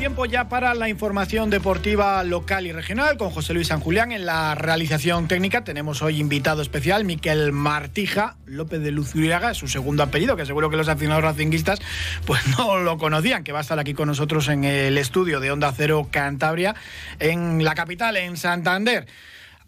Tiempo ya para la información deportiva local y regional con José Luis San Julián en la realización técnica. Tenemos hoy invitado especial Miquel Martija López de Luzuriaga, su segundo apellido, que seguro que los aficionados racinguistas pues no lo conocían, que va a estar aquí con nosotros en el estudio de Onda Cero Cantabria, en la capital, en Santander.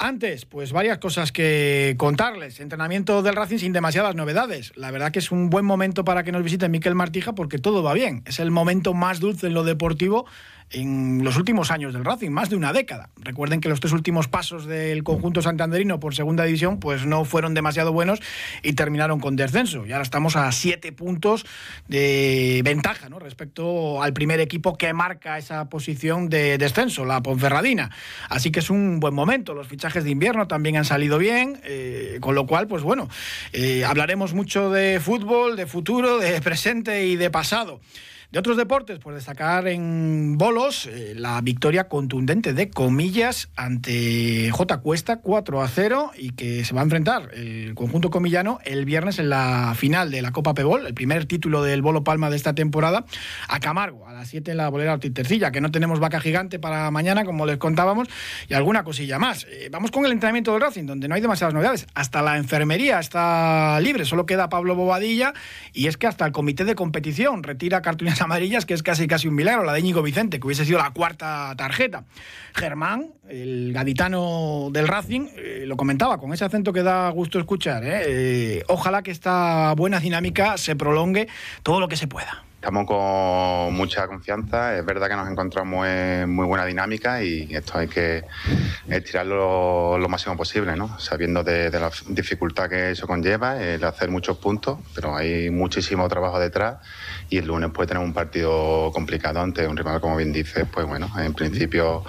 Antes, pues varias cosas que contarles. Entrenamiento del Racing sin demasiadas novedades. La verdad que es un buen momento para que nos visite Miquel Martija porque todo va bien. Es el momento más dulce en lo deportivo en los últimos años del Racing, más de una década. Recuerden que los tres últimos pasos del conjunto santanderino por segunda división pues no fueron demasiado buenos y terminaron con descenso. Y ahora estamos a siete puntos de ventaja ¿no? respecto al primer equipo que marca esa posición de descenso, la Ponferradina. Así que es un buen momento. Los fichajes de invierno también han salido bien, eh, con lo cual, pues bueno, eh, hablaremos mucho de fútbol, de futuro, de presente y de pasado. De otros deportes, pues destacar en bolos eh, la victoria contundente de comillas ante J Cuesta 4 a 0 y que se va a enfrentar el conjunto comillano el viernes en la final de la Copa Pebol, el primer título del Bolo Palma de esta temporada, a Camargo, a las 7 en la bolera Tercilla, que no tenemos vaca gigante para mañana, como les contábamos, y alguna cosilla más. Eh, vamos con el entrenamiento del Racing, donde no hay demasiadas novedades. Hasta la enfermería está libre, solo queda Pablo Bobadilla, y es que hasta el comité de competición retira cartulinas amarillas, que es casi casi un milagro, la de Íñigo Vicente, que hubiese sido la cuarta tarjeta. Germán, el gaditano del Racing, eh, lo comentaba con ese acento que da gusto escuchar. ¿eh? Eh, ojalá que esta buena dinámica se prolongue todo lo que se pueda. Estamos con mucha confianza, es verdad que nos encontramos en muy buena dinámica y esto hay que estirarlo lo máximo posible, ¿no? sabiendo de, de, la dificultad que eso conlleva, el hacer muchos puntos, pero hay muchísimo trabajo detrás y el lunes puede tener un partido complicado ante un rival, como bien dices, pues bueno, en principio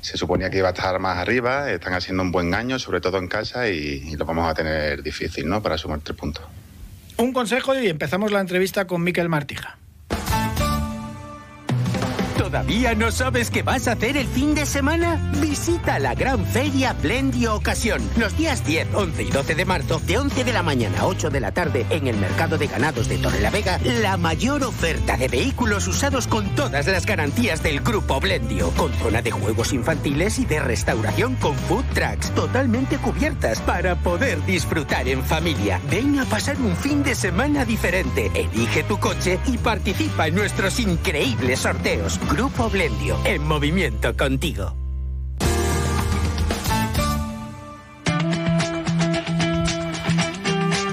se suponía que iba a estar más arriba, están haciendo un buen año, sobre todo en casa, y, y lo vamos a tener difícil, ¿no? Para sumar tres puntos. Un consejo y empezamos la entrevista con Miquel Martija. ¿Todavía no sabes qué vas a hacer el fin de semana? Visita la gran feria Blendio Ocasión. Los días 10, 11 y 12 de marzo, de 11 de la mañana a 8 de la tarde, en el mercado de ganados de Torrelavega, la mayor oferta de vehículos usados con todas las garantías del grupo Blendio. Con zona de juegos infantiles y de restauración con food trucks totalmente cubiertas para poder disfrutar en familia. Ven a pasar un fin de semana diferente. Elige tu coche y participa en nuestros increíbles sorteos. Grupo Blendio, en movimiento contigo.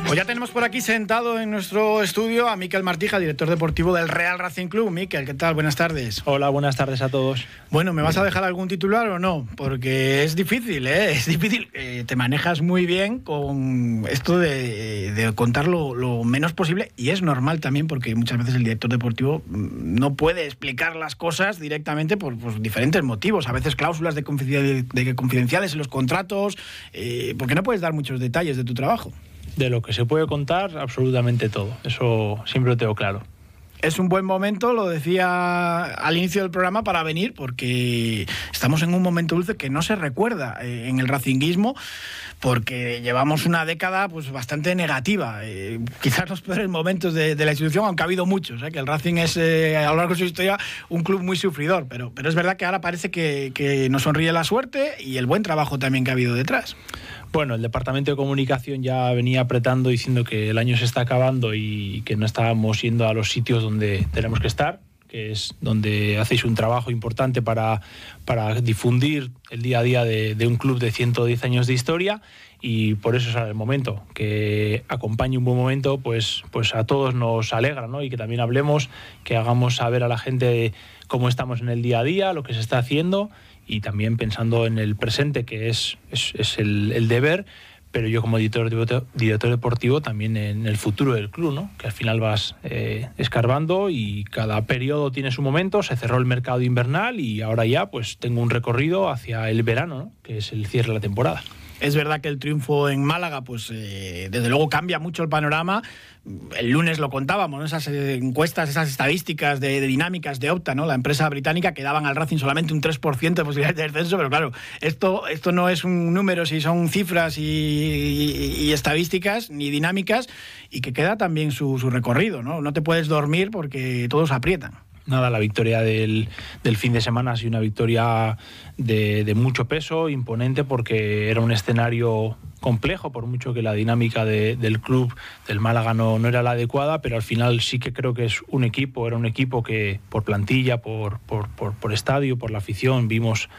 Pues ya tenemos por aquí sentado en nuestro estudio a Miquel Martija, director deportivo del Real Racing Club. Miquel, ¿qué tal? Buenas tardes. Hola, buenas tardes a todos. Bueno, ¿me vas a dejar algún titular o no? Porque es difícil, ¿eh? Es difícil. Eh, te manejas muy bien con esto de, de contar lo, lo, menos posible y es normal también porque muchas veces el director deportivo no puede explicar las cosas directamente por, por diferentes motivos. A veces cláusulas de, de confidenciales en los contratos, eh, porque no puedes dar muchos detalles de tu trabajo de lo que se puede contar, absolutamente todo. Eso siempre lo tengo claro. Es un buen momento, lo decía al inicio del programa, para venir, porque estamos en un momento dulce que no se recuerda eh, en el racinguismo, porque llevamos una década pues bastante negativa. Eh, quizás los peores momentos de, la institución, aunque ha habido muchos, ¿eh? que el Racing es a lo largo de su historia un club muy sufridor, pero, pero es verdad que ahora parece que, que nos sonríe la suerte y el buen trabajo también que ha habido detrás. Bueno, el departamento de comunicación ya venía apretando diciendo que el año se está acabando y que no estábamos yendo a los sitios donde tenemos que estar, que es donde hacéis un trabajo importante para, para difundir el día a día de, un club de 110 años de historia y por eso es el momento, que acompañe un buen momento, pues, pues a todos nos alegra, ¿no? Y que también hablemos, que hagamos saber a la gente cómo estamos en el día a día, lo que se está haciendo y también pensando en el presente, que es, es, el, el, deber, pero yo como director, director deportivo también en el futuro del club, ¿no? que al final vas eh, escarbando y cada periodo tiene su momento, se cerró el mercado invernal y ahora ya pues tengo un recorrido hacia el verano, ¿no? que es el cierre de la temporada. Es verdad que el triunfo en Málaga, pues eh, desde luego cambia mucho el panorama. El lunes lo contábamos, esas eh, encuestas, esas estadísticas de, dinámicas de Opta, ¿no? la empresa británica, que daban al Racing solamente un 3% de posibilidades de descenso, pero claro, esto, esto no es un número, si son cifras y, estadísticas, ni dinámicas, y que queda también su, su recorrido. ¿no? no te puedes dormir porque todos aprietan nada, la victoria del, fin de semana ha sido una victoria de, mucho peso, imponente, porque era un escenario complejo, por mucho que la dinámica del club del Málaga no, era la adecuada, pero al final sí que creo que es un equipo, era un equipo que por plantilla, por, por, estadio, por la afición, vimos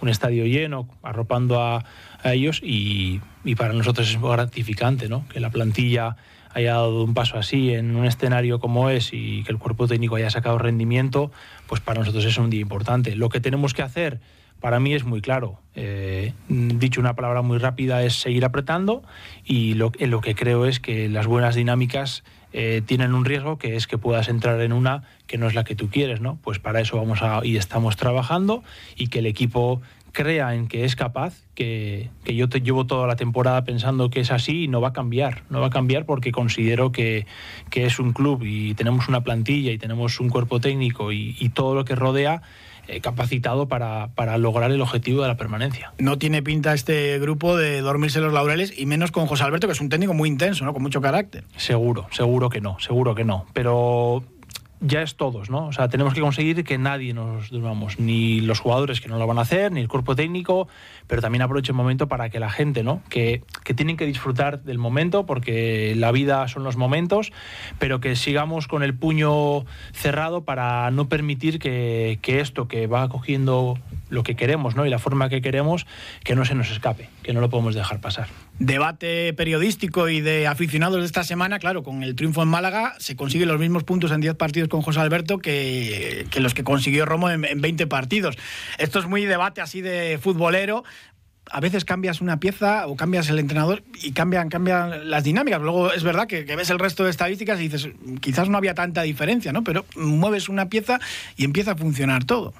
un estadio lleno, arropando a, ellos y, y, para nosotros es gratificante, ¿no? Que la plantilla haya dado un paso así en un escenario como es y que el cuerpo técnico haya sacado rendimiento, pues para nosotros es un día importante. Lo que tenemos que hacer para mí es muy claro. Eh, dicho una palabra muy rápida es seguir apretando y lo, lo que creo es que las buenas dinámicas eh, tienen un riesgo que es que puedas entrar en una que no es la que tú quieres, ¿no? Pues para eso vamos a y estamos trabajando y que el equipo crea en que es capaz, que, yo te llevo toda la temporada pensando que es así y no va a cambiar, no va a cambiar porque considero que, es un club y tenemos una plantilla y tenemos un cuerpo técnico y, todo lo que rodea eh, capacitado para, para, lograr el objetivo de la permanencia. No tiene pinta este grupo de dormirse los laureles y menos con José Alberto, que es un técnico muy intenso, ¿no? con mucho carácter. Seguro, seguro que no, seguro que no. Pero ya es todos, ¿no? O sea, tenemos que conseguir que nadie nos durmamos, ni los jugadores que no lo van a hacer, ni el cuerpo técnico, pero también aprovecho el momento para que la gente, ¿no? Que, que tienen que disfrutar del momento, porque la vida son los momentos, pero que sigamos con el puño cerrado para no permitir que, que esto que va cogiendo lo que queremos, ¿no? Y la forma que queremos, que no se nos escape, que no lo podemos dejar pasar debate periodístico y de aficionados de esta semana, claro, con el triunfo en Málaga se consiguen los mismos puntos en 10 partidos con José Alberto que, los que consiguió Romo en, 20 partidos. Esto es muy debate así de futbolero. A veces cambias una pieza o cambias el entrenador y cambian, cambian las dinámicas. Luego es verdad que, ves el resto de estadísticas y dices, quizás no había tanta diferencia, ¿no? Pero mueves una pieza y empieza a funcionar todo.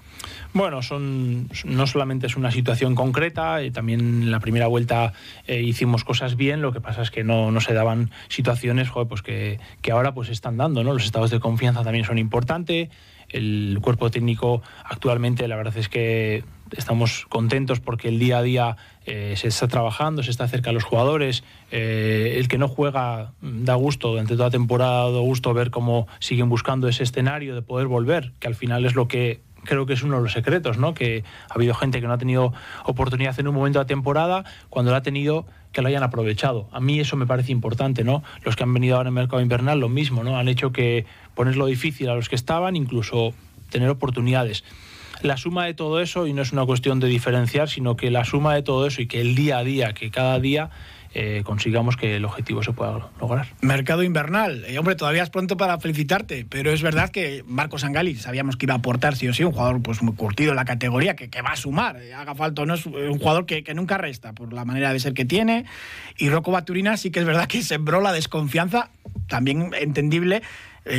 Bueno, son, no solamente es una situación concreta, eh, también en la primera vuelta eh, hicimos cosas bien, lo que pasa es que no, no se daban situaciones pues que, que, ahora pues están dando, ¿no? Los estados de confianza también son importantes, el cuerpo técnico actualmente la verdad es que estamos contentos porque el día a día eh, se está trabajando, se está cerca de los jugadores. el que no juega mm, da gusto, durante toda temporada da gusto ver cómo siguen buscando ese escenario de poder volver, que al final es lo que creo que es uno de los secretos, ¿no? Que ha habido gente que no ha tenido oportunidad en un momento de la temporada, cuando la ha tenido, que lo hayan aprovechado. A mí eso me parece importante, ¿no? Los que han venido ahora en el mercado invernal, lo mismo, ¿no? Han hecho que ponerlo difícil a los que estaban, incluso tener oportunidades. La suma de todo eso, y no es una cuestión de diferenciar, sino que la suma de todo eso y que el día a día, que cada día eh, consigamos que el objetivo se pueda lograr. Mercado invernal. Eh, hombre, todavía es pronto para felicitarte, pero es verdad que Marcos Angali sabíamos que iba a aportar sí o sí, un jugador pues muy curtido en la categoría, que, va a sumar, eh, haga falta no, es un jugador que, nunca resta por la manera de ser que tiene. Y Rocco Baturina sí que es verdad que sembró la desconfianza, también entendible,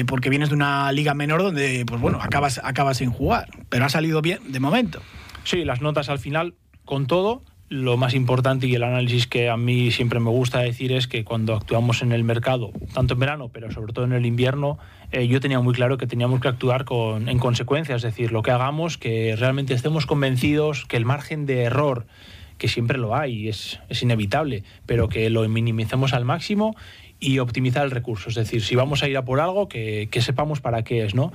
porque vienes de una liga menor donde, pues bueno, acabas, acabas sin jugar, pero ha salido bien de momento. Sí, las notas al final, con todo, lo más importante y el análisis que a mí siempre me gusta decir es que cuando actuamos en el mercado, tanto en verano, pero sobre todo en el invierno, eh, yo tenía muy claro que teníamos que actuar con, en consecuencia, es decir, lo que hagamos, que realmente estemos convencidos que el margen de error, que siempre lo hay, es, es inevitable, pero que lo minimicemos al máximo y optimizar el recurso, es decir, si vamos a ir a por algo, que, que sepamos para qué es, ¿no?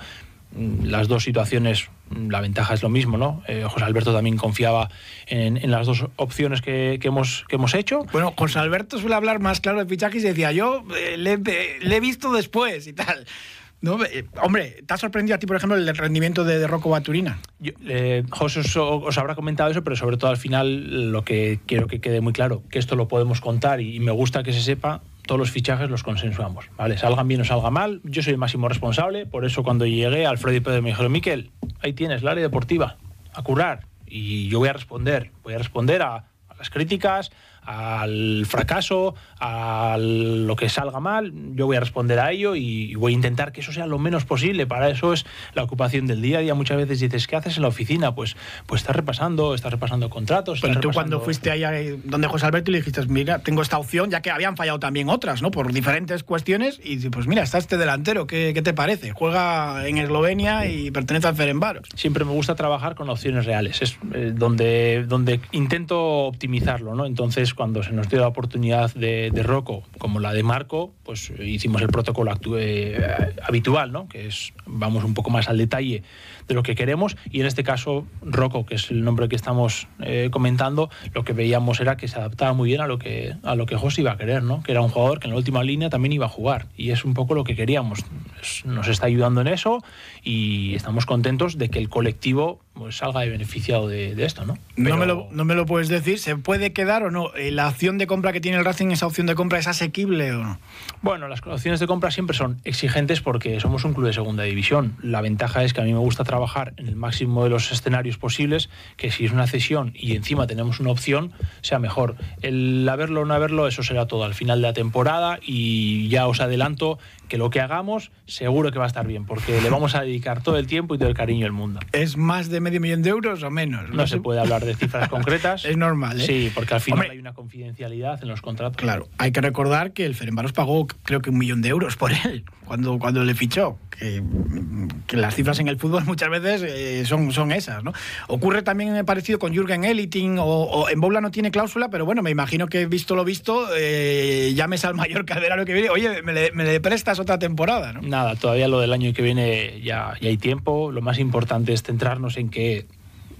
Mm, las dos situaciones, mm, la ventaja es lo mismo, ¿no? Eh, José Alberto también confiaba en, las dos opciones que, hemos, que hemos hecho. Bueno, José Alberto suele hablar más claro de fichajes y decía, yo eh, le, he visto después y tal. No, eh, hombre, ¿te ha sorprendido a ti, por ejemplo, el rendimiento de, de Rocco Baturina? José os, os, habrá comentado eso, pero sobre todo al final lo que quiero que quede muy claro, que esto lo podemos contar y me gusta que se sepa, todos los fichajes los consensuamos, ¿vale? Salgan bien o salga mal, yo soy el máximo responsable, por eso cuando llegué, Alfredo y Pedro me dijeron, Miquel, ahí tienes la área deportiva, a curar, y yo voy a responder, voy a responder a, las críticas, al fracaso, a lo que salga mal, yo voy a responder a ello y voy a intentar que eso sea lo menos posible. Para eso es la ocupación del día a día. Muchas veces dices, ¿qué haces en la oficina? Pues, pues estás repasando, estás repasando contratos. Pero tú cuando fuiste allá donde José Alberto y le dijiste, mira, tengo esta opción, ya que habían fallado también otras, ¿no? Por diferentes cuestiones, y pues mira, está este delantero, ¿qué, qué te parece? Juega en Eslovenia y pertenece al Ferenbaros. Siempre me gusta trabajar con opciones reales, es eh, donde, donde intento optimizarlo, ¿no? Entonces, cuando se nos dio la oportunidad de, de Rocco, como la de Marco, pues hicimos el protocolo eh, habitual, ¿no? Que es, vamos un poco más al detalle de lo que queremos y en este caso Rocco, que es el nombre que estamos eh, comentando, lo que veíamos era que se adaptaba muy bien a lo que a lo que José iba a querer, ¿no? Que era un jugador que en la última línea también iba a jugar y es un poco lo que queríamos. Nos está ayudando en eso y estamos contentos de que el colectivo pues, salga beneficiado de, esto, ¿no? No, me lo, no me lo puedes decir, ¿se puede quedar o no? Eh, ¿La opción de compra que tiene el Racing, esa opción de compra es asequible o no? Bueno, las opciones de compra siempre son exigentes porque somos un club de segunda división. La ventaja es que a mí me gusta trabajar en el máximo de los escenarios posibles, que si es una cesión y encima tenemos una opción, sea mejor. El haberlo o no haberlo, eso será todo al final de la temporada y ya os adelanto que lo que hagamos seguro que va a estar bien, porque le vamos a dedicar todo el tiempo y todo el cariño del mundo. ¿Es más de medio millón de euros o menos? No, se puede hablar de cifras concretas. es normal, ¿eh? Sí, porque al final hay una confidencialidad en los contratos. Claro, hay que recordar que el Ferenbaros pagó creo que un millón de euros por él cuando, cuando le fichó. Que, las cifras en el fútbol muchas veces eh, son, son esas, ¿no? Ocurre también parecido con Jürgen Eliting o, en Bobla no tiene cláusula, pero bueno, me imagino que visto lo visto, eh, llames al mayor lo que viene, oye, me le, prestas otra temporada. Nada, todavía lo del año que viene ya, ya hay tiempo. Lo más importante es centrarnos en que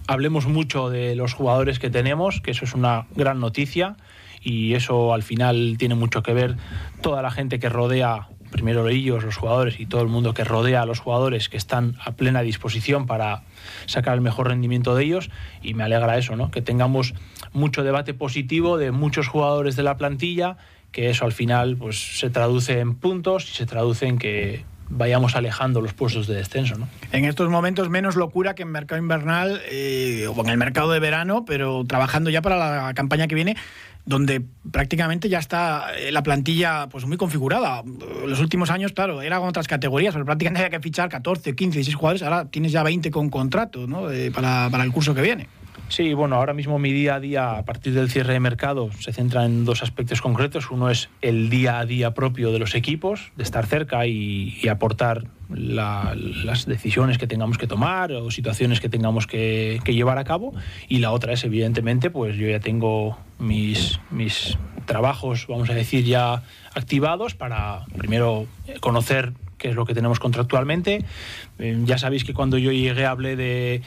hablemos mucho de los jugadores que tenemos, que eso es una gran noticia y eso al final tiene mucho que ver toda la gente que rodea primero ellos, los jugadores y todo el mundo que rodea a los jugadores que están a plena disposición para sacar el mejor rendimiento de ellos y me alegra eso, ¿no? que tengamos mucho debate positivo de muchos jugadores de la plantilla, que eso al final pues se traduce en puntos y se traduce en que vayamos alejando los puestos de descenso. ¿no? En estos momentos menos locura que en mercado invernal eh, o en el mercado de verano, pero trabajando ya para la campaña que viene donde prácticamente ya está eh, la plantilla pues muy configurada. Los últimos años, claro, era con otras categorías, pero prácticamente había que fichar 14, 15, 16 jugadores, ahora tienes ya 20 con contrato ¿no? Eh, para, para el curso que viene. Sí, bueno, ahora mismo mi día a día, a partir del cierre de mercado, se centra en dos aspectos concretos. Uno es el día a día propio de los equipos, de estar cerca y, aportar las decisiones que tengamos que tomar o situaciones que tengamos que, llevar a cabo. Y la otra es, evidentemente, pues yo ya tengo mis, mis trabajos, vamos a decir, ya activados para primero conocer que es lo que tenemos contractualmente. Eh, ya sabéis que cuando yo llegué hablé de,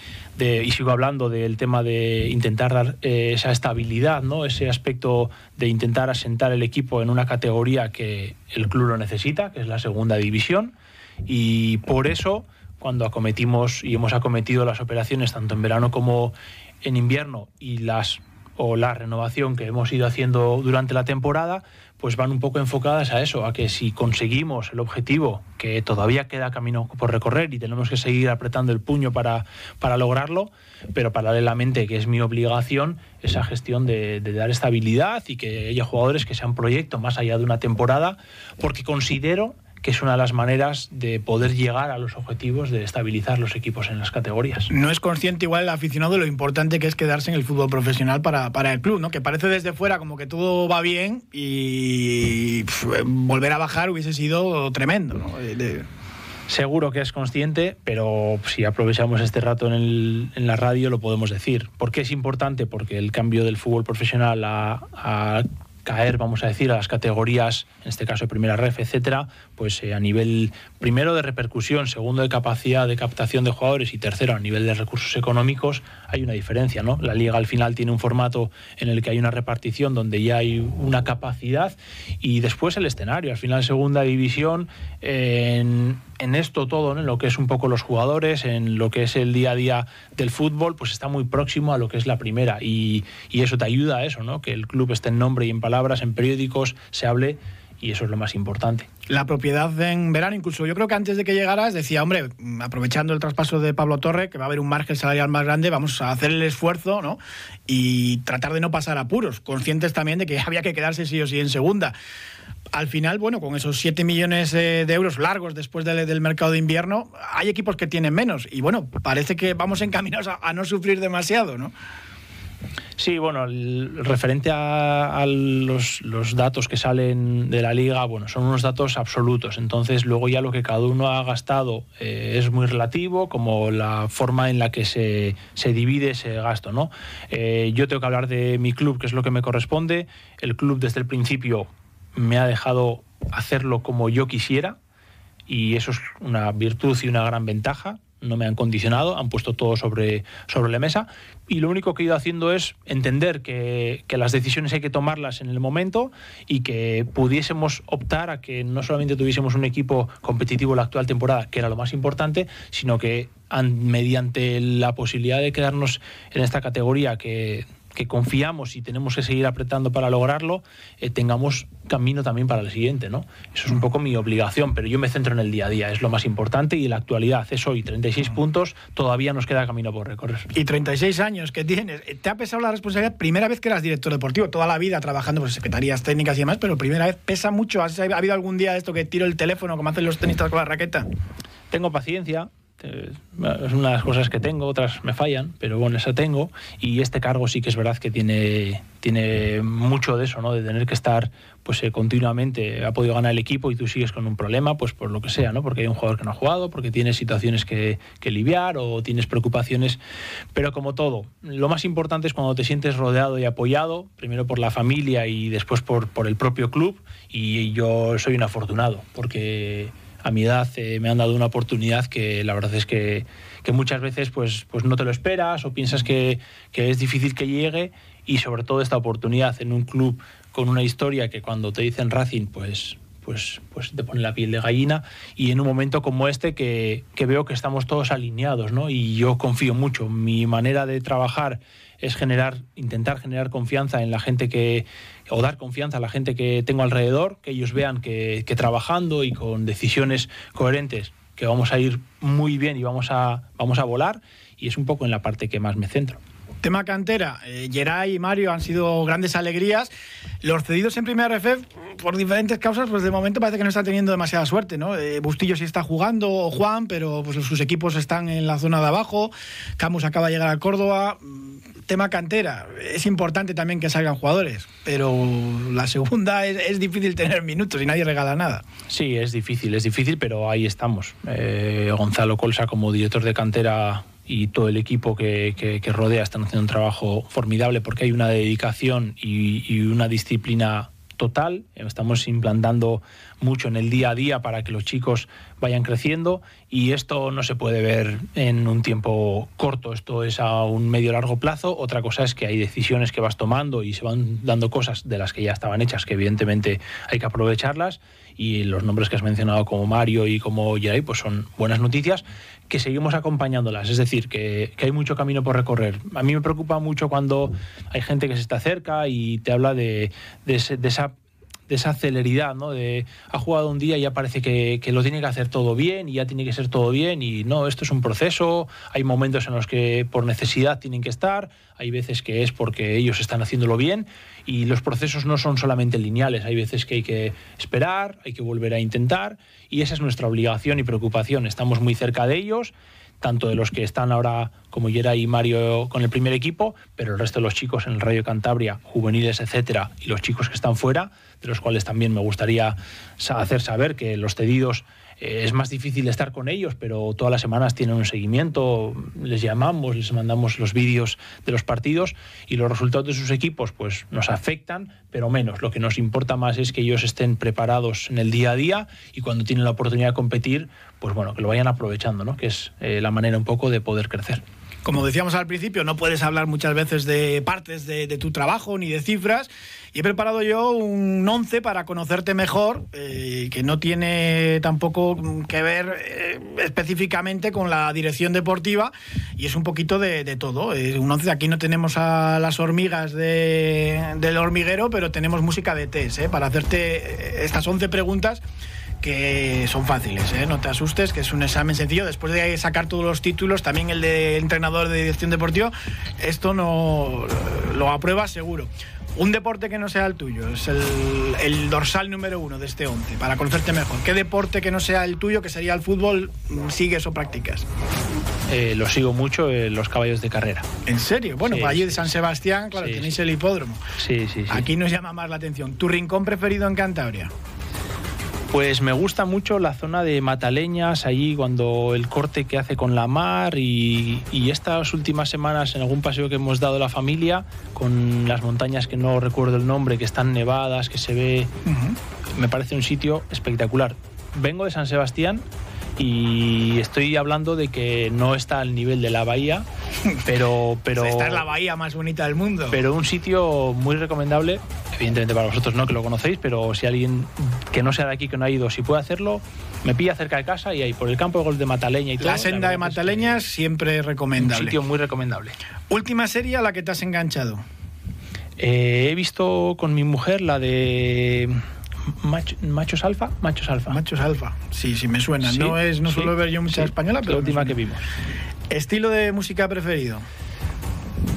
y sigo hablando del tema de intentar dar eh, esa estabilidad, ¿no? ese aspecto de intentar asentar el equipo en una categoría que el club lo necesita, que es la segunda división. Y por eso, cuando acometimos y hemos acometido las operaciones tanto en verano como en invierno y las o la renovación que hemos ido haciendo durante la temporada, pues van un poco enfocadas a eso, a que si conseguimos el objetivo, que todavía queda camino por recorrer y tenemos que seguir apretando el puño para, para lograrlo, pero paralelamente, que es mi obligación, esa gestión de, de dar estabilidad y que haya jugadores que sean proyecto más allá de una temporada, porque considero que es una de las maneras de poder llegar a los objetivos de estabilizar los equipos en las categorías. No es consciente igual el aficionado de lo importante que es quedarse en el fútbol profesional para, para el club, ¿no? Que parece desde fuera como que todo va bien y volver a bajar hubiese sido tremendo, ¿no? Seguro que es consciente, pero si aprovechamos este rato en, la radio lo podemos decir. ¿Por qué es importante? Porque el cambio del fútbol profesional a caer, vamos a decir, a las categorías, en este caso de primera ref, etcétera, pues eh, a nivel primero de repercusión, segundo de capacidad de captación de jugadores y tercero a nivel de recursos económicos, hay una diferencia, ¿no? La liga al final tiene un formato en el que hay una repartición donde ya hay una capacidad y después el escenario, al final segunda división en, esto todo, en lo que es un poco los jugadores, en lo que es el día a día del fútbol, pues está muy próximo a lo que es la primera. Y, y, eso te ayuda a eso, ¿no? Que el club esté en nombre y en palabras, en periódicos, se hable y eso es lo más importante. La propiedad en verano, incluso yo creo que antes de que llegaras decía, hombre, aprovechando el traspaso de Pablo Torre, que va a haber un margen salarial más grande, vamos a hacer el esfuerzo ¿no? y tratar de no pasar apuros, conscientes también de que había que quedarse sí o sí en segunda. Al final, bueno, con esos 7 millones eh, de euros largos después del, mercado de invierno, hay equipos que tienen menos. Y bueno, parece que vamos encaminados a, a no sufrir demasiado, ¿no? Sí, bueno, referente a, los, datos que salen de la liga, bueno, son unos datos absolutos. Entonces, luego ya lo que cada uno ha gastado eh, es muy relativo, como la forma en la que se, divide ese gasto, ¿no? Eh, yo tengo que hablar de mi club, que es lo que me corresponde. El club desde el principio me ha dejado hacerlo como yo quisiera y eso es una virtud y una gran ventaja no me han condicionado, han puesto todo sobre, sobre la mesa. Y lo único que he ido haciendo es entender que, las decisiones hay que tomarlas en el momento y que pudiésemos optar a que no solamente tuviésemos un equipo competitivo la actual temporada, que era lo más importante, sino que mediante la posibilidad de quedarnos en esta categoría que que confiamos y tenemos que seguir apretando para lograrlo, eh, tengamos camino también para el siguiente, ¿no? Eso es un poco mi obligación, pero yo me centro en el día a día, es lo más importante y en la actualidad es hoy 36 puntos, todavía nos queda camino por recorrer. Y 36 años que tienes, eh, ¿te ha pesado la responsabilidad? Primera vez que eras director deportivo, toda la vida trabajando por secretarías técnicas y demás, pero primera vez pesa mucho. ¿Ha habido algún día esto que tiro el teléfono como hacen los tenistas con la raqueta? Tengo paciencia, es una de las cosas que tengo, otras me fallan, pero bueno, esa tengo. Y este cargo sí que es verdad que tiene, tiene mucho de eso, ¿no? De tener que estar pues eh, continuamente, ha podido ganar el equipo y tú sigues con un problema, pues por lo que sea, ¿no? Porque hay un jugador que no ha jugado, porque tienes situaciones que, que lidiar o tienes preocupaciones. Pero como todo, lo más importante es cuando te sientes rodeado y apoyado, primero por la familia y después por, por el propio club. Y yo soy un afortunado, porque a mi edad eh, me han dado una oportunidad que la verdad es que, muchas veces pues, pues no te lo esperas o piensas que, es difícil que llegue y sobre todo esta oportunidad en un club con una historia que cuando te dicen Racing pues pues, pues te pone la piel de gallina y en un momento como este que, que, veo que estamos todos alineados ¿no? y yo confío mucho. Mi manera de trabajar es generar, intentar generar confianza en la gente que, o dar confianza a la gente que tengo alrededor, que ellos vean que, trabajando y con decisiones coherentes que vamos a ir muy bien y vamos a, vamos a volar y es un poco en la parte que más me centro. Tema cantera, eh, Geray y Mario han sido grandes alegrías. Los cedidos en primera RF, por diferentes causas, pues de momento parece que no están teniendo demasiada suerte, ¿no? Eh, Bustillo sí está jugando, o Juan, pero pues sus equipos están en la zona de abajo. Camus acaba de llegar a Córdoba tema cantera, es importante también que salgan jugadores, pero la segunda es, difícil tener minutos y nadie regala nada. Sí, es difícil, es difícil, pero ahí estamos. Eh, Gonzalo Colsa como director de cantera y todo el equipo que, rodea están haciendo un trabajo formidable porque hay una dedicación y una disciplina total. Estamos implantando mucho en el día a día para que los chicos vayan creciendo y esto no se puede ver en un tiempo corto, esto es a un medio largo plazo. Otra cosa es que hay decisiones que vas tomando y se van dando cosas de las que ya estaban hechas, que evidentemente hay que aprovecharlas y los nombres que has mencionado como Mario y como Jeray pues son buenas noticias que seguimos acompañándolas, es decir, que, hay mucho camino por recorrer. A mí me preocupa mucho cuando hay gente que se está cerca y te habla de, de esa de esa celeridad, ¿no? De ha jugado un día y ya parece que, lo tiene que hacer todo bien y ya tiene que ser todo bien y no, esto es un proceso, hay momentos en los que por necesidad tienen que estar, hay veces que es porque ellos están haciéndolo bien y los procesos no son solamente lineales, hay veces que hay que esperar, hay que volver a intentar y esa es nuestra obligación y preocupación, estamos muy cerca de ellos tanto de los que están ahora como Yera y Mario con el primer equipo, pero el resto de los chicos en el Radio Cantabria, juveniles, etcétera, y los chicos que están fuera, de los cuales también me gustaría hacer saber que los cedidos es más difícil estar con ellos, pero todas las semanas tienen un seguimiento, les llamamos, les mandamos los vídeos de los partidos y los resultados de sus equipos pues nos afectan, pero menos. Lo que nos importa más es que ellos estén preparados en el día a día y cuando tienen la oportunidad de competir, pues bueno, que lo vayan aprovechando, ¿no? que es eh, la manera un poco de poder crecer. Como decíamos al principio, no puedes hablar muchas veces de partes de, tu trabajo ni de cifras. Y he preparado yo un 11 para conocerte mejor, eh, que no tiene tampoco que ver eh, específicamente con la dirección deportiva, y es un poquito de, todo. un 11, aquí no tenemos a las hormigas del hormiguero, pero tenemos música de test, para hacerte estas 11 preguntas que son fáciles, ¿eh? no te asustes, que es un examen sencillo. Después de sacar todos los títulos, también el de entrenador de dirección deportiva, esto no lo aprueba seguro. Un deporte que no sea el tuyo, es el, dorsal número uno de este 11, para conocerte mejor. ¿Qué deporte que no sea el tuyo, que sería el fútbol, sigues o practicas? Eh, lo sigo mucho, en los caballos de carrera. ¿En serio? Bueno, para allí de San Sebastián, claro, tenéis el hipódromo. Sí, sí, sí. Aquí nos llama más la atención. ¿Tu rincón preferido en Cantabria? Pues me gusta mucho la zona de Mataleñas, allí cuando el corte que hace con la mar y, estas últimas semanas en algún paseo que hemos dado la familia, con las montañas que no recuerdo el nombre, que están nevadas, que se ve, me parece un sitio espectacular. Vengo de San Sebastián y estoy hablando de que no está al nivel de la bahía, pero... pero Esta es la bahía más bonita del mundo. Pero un sitio muy recomendable, evidentemente para vosotros no, que lo conocéis, pero si alguien que no sea de aquí, que no ha ido, si puede hacerlo, me pilla cerca de casa y ahí por el campo de gol de Mataleña y todo. La senda de Mataleña siempre recomendable. Un sitio muy recomendable. Última serie a la que te has enganchado. Eh, he visto con mi mujer la de machos alfa, machos alfa. Machos alfa, sí, sí me suena. no es, no suelo ver yo mucha española, pero la última que vimos. Estilo de música preferido.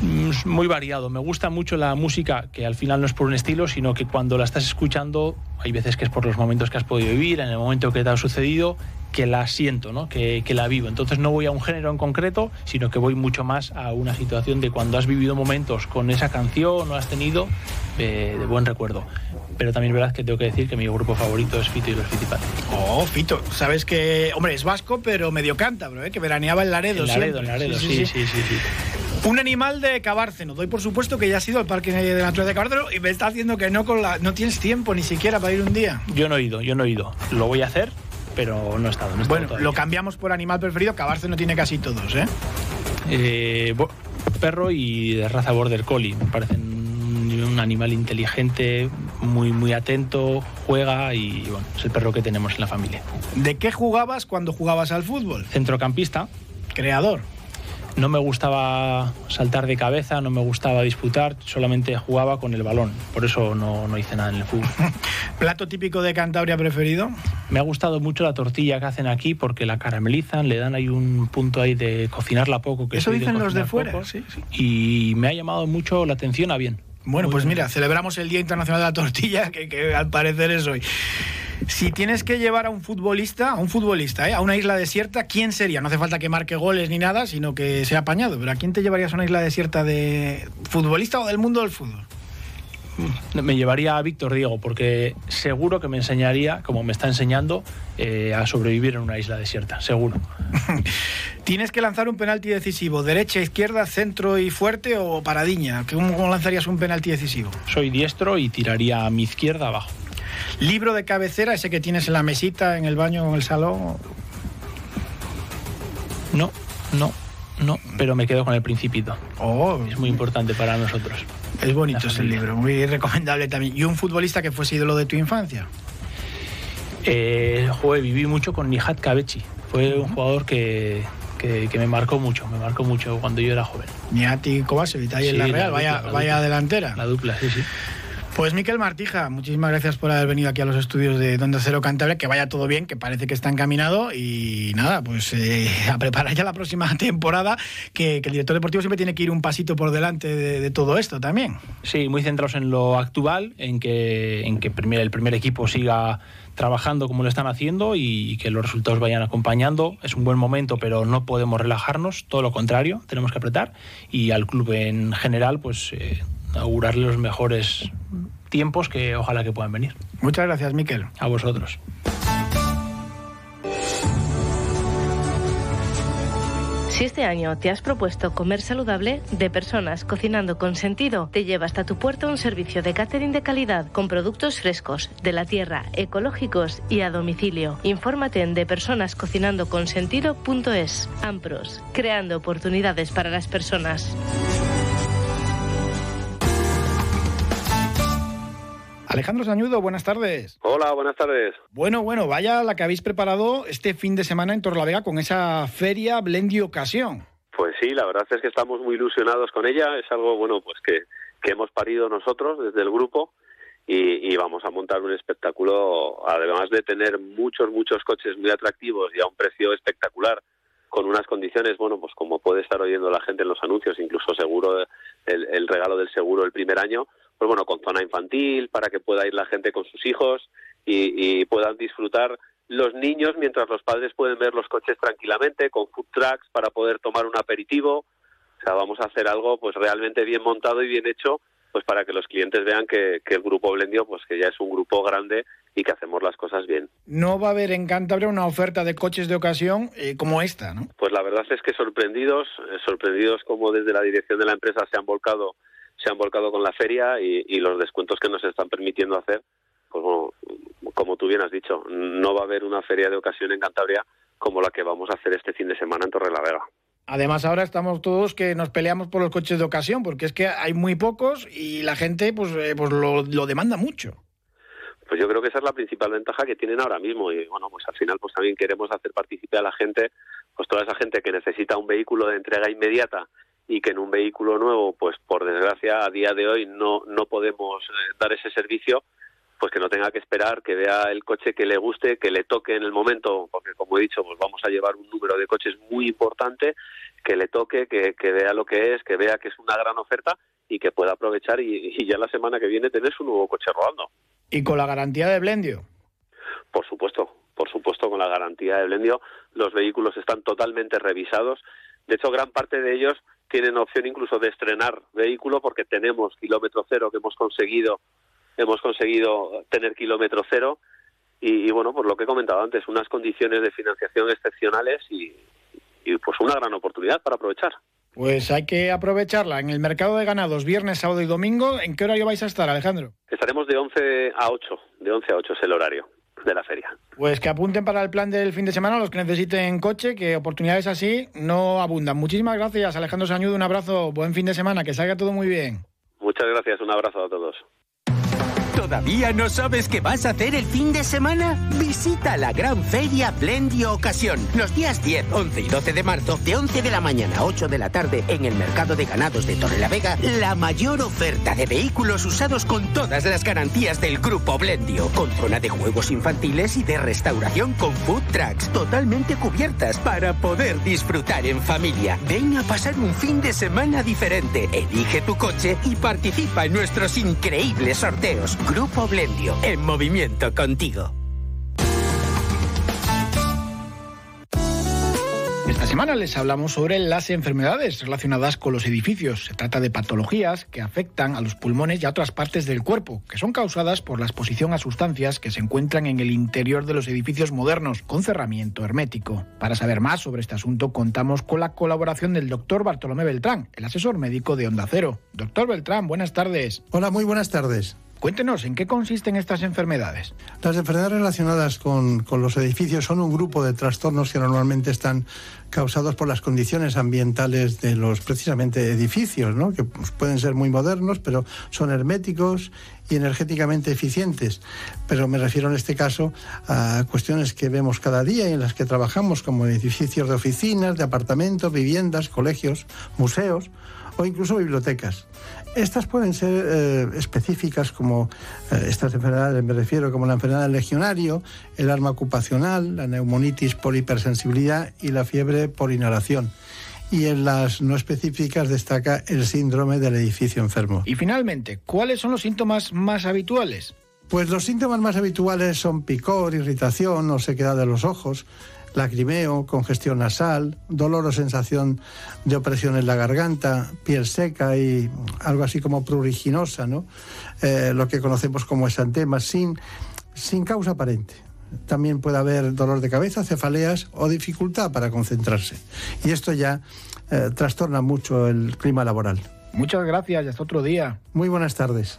Mm, muy variado. Me gusta mucho la música, que al final no es por un estilo, sino que cuando la estás escuchando, hay veces que es por los momentos que has podido vivir, en el momento que te ha sucedido, que la siento, ¿no? que, la vivo. Entonces no voy a un género en concreto, sino que voy mucho más a una situación de cuando has vivido momentos con esa canción o has tenido eh, de buen recuerdo. Pero también es verdad que tengo que decir que mi grupo favorito es Fito y los Fitipaldis. Oh, Fito. Sabes que, hombre, es vasco, pero medio cántabro, ¿eh? que veraneaba en Laredo. En Laredo, en Laredo, sí sí, sí sí, Un animal de Cabárceno. Doy por supuesto que ya has ido al Parque de Naturaleza de Cabárceno y me está haciendo que no con la... No tienes tiempo ni siquiera para ir un día. Yo no he ido, yo no he ido. Lo voy a hacer, pero no he estado. bueno, lo cambiamos por animal preferido. Cabárceno tiene casi todos, ¿eh? eh perro y de raza Border Collie. Me parecen un animal inteligente, muy, muy atento, juega y bueno, es el perro que tenemos en la familia. ¿De qué jugabas cuando jugabas al fútbol? Centrocampista. Creador. No me gustaba saltar de cabeza, no me gustaba disputar, solamente jugaba con el balón. Por eso no, no hice nada en el fútbol. ¿Plato típico de Cantabria preferido? Me ha gustado mucho la tortilla que hacen aquí porque la caramelizan, le dan ahí un punto ahí de cocinarla poco. Que eso dicen los de fuera, sí, Y me ha llamado mucho la atención a bien. Bueno, pues mira, celebramos el Día Internacional de la Tortilla, que, al parecer es hoy. Si tienes que llevar a un futbolista, a un futbolista, ¿eh? a una isla desierta, ¿quién sería? No hace falta que marque goles ni nada, sino que sea apañado. Pero ¿a quién te llevarías a una isla desierta de futbolista o del mundo del fútbol? me llevaría a Víctor Diego, porque seguro que me enseñaría, como me está enseñando, eh, a sobrevivir en una isla desierta, seguro. Tienes que lanzar un penalti decisivo, derecha, izquierda, centro y fuerte o paradiña. ¿Cómo lanzarías un penalti decisivo? Soy diestro y tiraría a mi izquierda abajo. Libro de cabecera, ese que tienes en la mesita, en el baño en el salón. No, no, no, pero me quedo con el Principito. Oh, es muy importante para nosotros. Es bonito ese libro, muy recomendable también. ¿Y un futbolista que fuese ídolo de tu infancia? Eh, viví mucho con Nihat Kabechi. Fue un jugador que, que, me marcó mucho, me marcó mucho cuando yo era joven. Nihat y Kovacevic ahí en la Real, vaya, vaya delantera. La dupla, sí, sí. Pues Miquel Martija, muchísimas gracias por haber venido aquí a los estudios de Donde Cero Cantabria, que vaya todo bien, que parece que está encaminado y nada, pues eh, a preparar ya la próxima temporada, que, el director deportivo siempre tiene que ir un pasito por delante de, todo esto también. Sí, muy centrados en lo actual, en que, el primer equipo siga trabajando como lo están haciendo y que los resultados vayan acompañando. Es un buen momento, pero no podemos relajarnos, todo lo contrario, tenemos que apretar y al club en general, pues... Eh, augurarle los mejores tiempos que ojalá que puedan venir. Muchas gracias, Miquel. A vosotros. Si este año te has propuesto comer saludable, de personas cocinando con sentido, te lleva hasta tu puerta un servicio de catering de calidad con productos frescos, de la tierra, ecológicos y a domicilio. Infórmate en depersonascocinandoconsentido.es. Ampros, creando oportunidades para las personas. Alejandro Sañudo, buenas tardes. Hola, buenas tardes. Bueno, bueno, vaya la que habéis preparado este fin de semana en Torlavega con esa feria Blendy Ocasión. Pues sí, la verdad es que estamos muy ilusionados con ella. Es algo, bueno, pues que, que hemos parido nosotros desde el grupo y, y, vamos a montar un espectáculo, además de tener muchos, muchos coches muy atractivos y a un precio espectacular, con unas condiciones, bueno, pues como puede estar oyendo la gente en los anuncios, incluso seguro el, regalo del seguro el primer año, pues bueno, con zona infantil, para que pueda ir la gente con sus hijos y, y, puedan disfrutar los niños mientras los padres pueden ver los coches tranquilamente, con food trucks para poder tomar un aperitivo. O sea, vamos a hacer algo pues realmente bien montado y bien hecho, pues para que los clientes vean que, que el grupo Blendio, pues que ya es un grupo grande y que hacemos las cosas bien. No va a haber en Cantabria una oferta de coches de ocasión eh, como esta, ¿no? Pues la verdad es que sorprendidos, eh, sorprendidos como desde la dirección de la empresa se han volcado se han volcado con la feria y, y, los descuentos que nos están permitiendo hacer, pues bueno, como tú bien has dicho, no va a haber una feria de ocasión en Cantabria como la que vamos a hacer este fin de semana en Torrelavega. Además ahora estamos todos que nos peleamos por los coches de ocasión, porque es que hay muy pocos y la gente pues, eh, pues lo, lo demanda mucho. Pues yo creo que esa es la principal ventaja que tienen ahora mismo y bueno, pues al final pues también queremos hacer participar a la gente, pues toda esa gente que necesita un vehículo de entrega inmediata y que en un vehículo nuevo, pues por desgracia a día de hoy no, no podemos dar ese servicio, pues que no tenga que esperar, que vea el coche que le guste, que le toque en el momento, porque como he dicho, pues vamos a llevar un número de coches muy importante, que le toque, que, que vea lo que es, que vea que es una gran oferta y que pueda aprovechar y, y ya la semana que viene tener su nuevo coche rodando. ¿Y con la garantía de Blendio? Por supuesto, por supuesto con la garantía de Blendio. Los vehículos están totalmente revisados. De hecho, gran parte de ellos tienen opción incluso de estrenar vehículo porque tenemos kilómetro cero que hemos conseguido hemos conseguido tener kilómetro cero y, bueno por lo que he comentado antes unas condiciones de financiación excepcionales y, y pues una gran oportunidad para aprovechar pues hay que aprovecharla en el mercado de ganados viernes sábado y domingo en qué horario vais a estar Alejandro estaremos de 11 a 8 de 11 a 8 es el horario de la feria. Pues que apunten para el plan del fin de semana los que necesiten coche, que oportunidades así no abundan. Muchísimas gracias, Alejandro Sañudo. Un abrazo, buen fin de semana, que salga todo muy bien. Muchas gracias, un abrazo a todos. ¿Todavía no sabes qué vas a hacer el fin de semana? Visita la gran feria Blendio Ocasión. Los días 10, 11 y 12 de marzo, de 11 de la mañana a 8 de la tarde, en el mercado de ganados de Torrelavega, la mayor oferta de vehículos usados con todas las garantías del grupo Blendio. Con zona de juegos infantiles y de restauración con food trucks totalmente cubiertas para poder disfrutar en familia. Ven a pasar un fin de semana diferente. Elige tu coche y participa en nuestros increíbles sorteos. Grupo Blendio, en movimiento contigo. Esta semana les hablamos sobre las enfermedades relacionadas con los edificios. Se trata de patologías que afectan a los pulmones y a otras partes del cuerpo, que son causadas por la exposición a sustancias que se encuentran en el interior de los edificios modernos, con cerramiento hermético. Para saber más sobre este asunto, contamos con la colaboración del doctor Bartolomé Beltrán, el asesor médico de Onda Cero. Doctor Beltrán, buenas tardes. Hola, muy buenas tardes. Cuéntenos, ¿en qué consisten estas enfermedades? Las enfermedades relacionadas con, con, los edificios son un grupo de trastornos que normalmente están causados por las condiciones ambientales de los precisamente edificios, ¿no? que pues, pueden ser muy modernos, pero son herméticos y energéticamente eficientes. Pero me refiero en este caso a cuestiones que vemos cada día y en las que trabajamos, como edificios de oficinas, de apartamentos, viviendas, colegios, museos o incluso bibliotecas. Estas pueden ser eh, específicas como eh, estas enfermedades, me refiero como la enfermedad del legionario, el arma ocupacional, la neumonitis por hipersensibilidad y la fiebre por inhalación. Y en las no específicas destaca el síndrome del edificio enfermo. Y finalmente, ¿cuáles son los síntomas más habituales? Pues los síntomas más habituales son picor, irritación o sequedad de los ojos, lacrimeo, congestión nasal, dolor o sensación de opresión en la garganta, piel seca y algo así como pruriginosa, ¿no? Eh, lo que conocemos como exantema, sin, sin causa aparente. también puede haber dolor de cabeza, cefaleas o dificultad para concentrarse. Y esto ya eh, trastorna mucho el clima laboral. Muchas gracias y hasta otro día. Muy buenas tardes.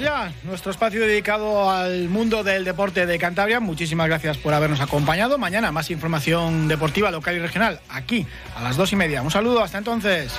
Ya nuestro espacio dedicado al mundo del deporte de Cantabria. Muchísimas gracias por habernos acompañado. Mañana más información deportiva local y regional aquí a las dos y media. Un saludo, hasta entonces.